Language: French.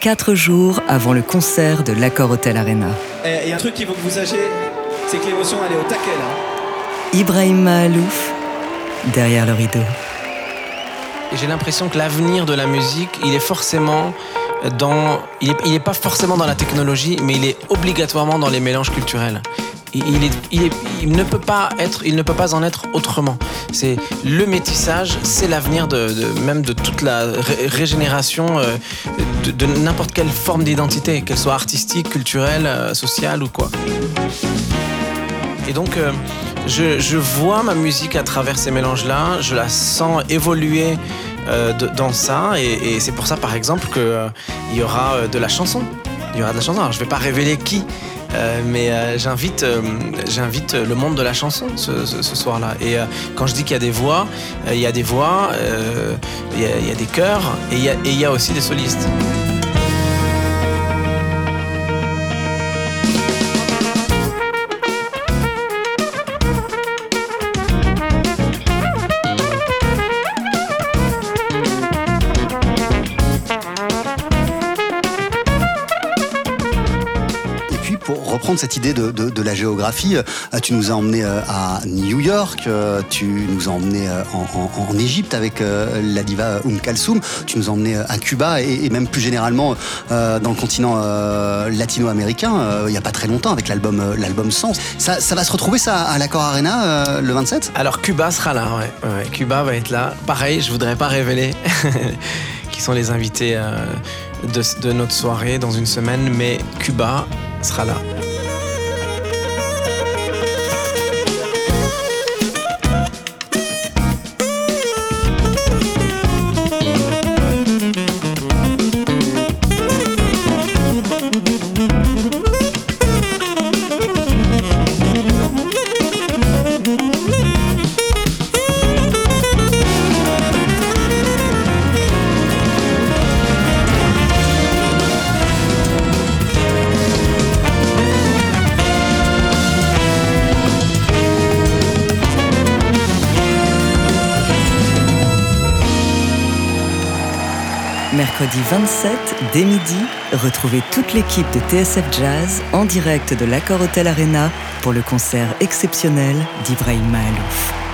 quatre jours avant le concert de l'Accord Hotel Arena. Il y a un truc qu'il faut que vous sachiez, c'est que l'émotion elle est au taquet là. Ibrahim Mahalouf, derrière le rideau. J'ai l'impression que l'avenir de la musique, il est forcément dans. Il est, il est pas forcément dans la technologie, mais il est obligatoirement dans les mélanges culturels. Il, ne peut pas être, il ne peut pas en être autrement. C'est le métissage, c'est l'avenir de, même de toute la ré- régénération euh, de, n'importe quelle forme d'identité, qu'elle soit artistique, culturelle, euh, sociale ou quoi. Et donc, euh, je, vois ma musique à travers ces mélanges-là, je la sens évoluer dans ça, et, c'est pour ça, par exemple, qu'il y aura de la chanson. Il y aura de la chanson. Alors, je vais pas révéler qui, mais euh, j'invite, euh, le monde de la chanson ce, soir-là. Et euh, quand je dis qu'il y a des voix, euh, il y a des voix, euh, il y, a- des chœurs, et il y a aussi des solistes. Pour reprendre cette idée de, la géographie, euh, tu nous as emmené euh, à New York, euh, tu nous as emmené en, Égypte avec la diva Oum Kalsoum, tu nous as emmené à Cuba et, même plus généralement dans le continent latino-américain, il n'y a pas très longtemps avec l'album l'album Sens. Ça, va se retrouver ça à l'Accor Arena le 27 Alors Cuba sera là, ouais. Cuba va être là. Pareil, je voudrais pas révéler qui sont les invités de notre soirée dans une semaine, mais Cuba sera là. Mercredi 27, dès midi, retrouvez toute l'équipe de TSF Jazz en direct de l'Accord Hotel Arena pour le concert exceptionnel d'Ibrahim Mahalouf.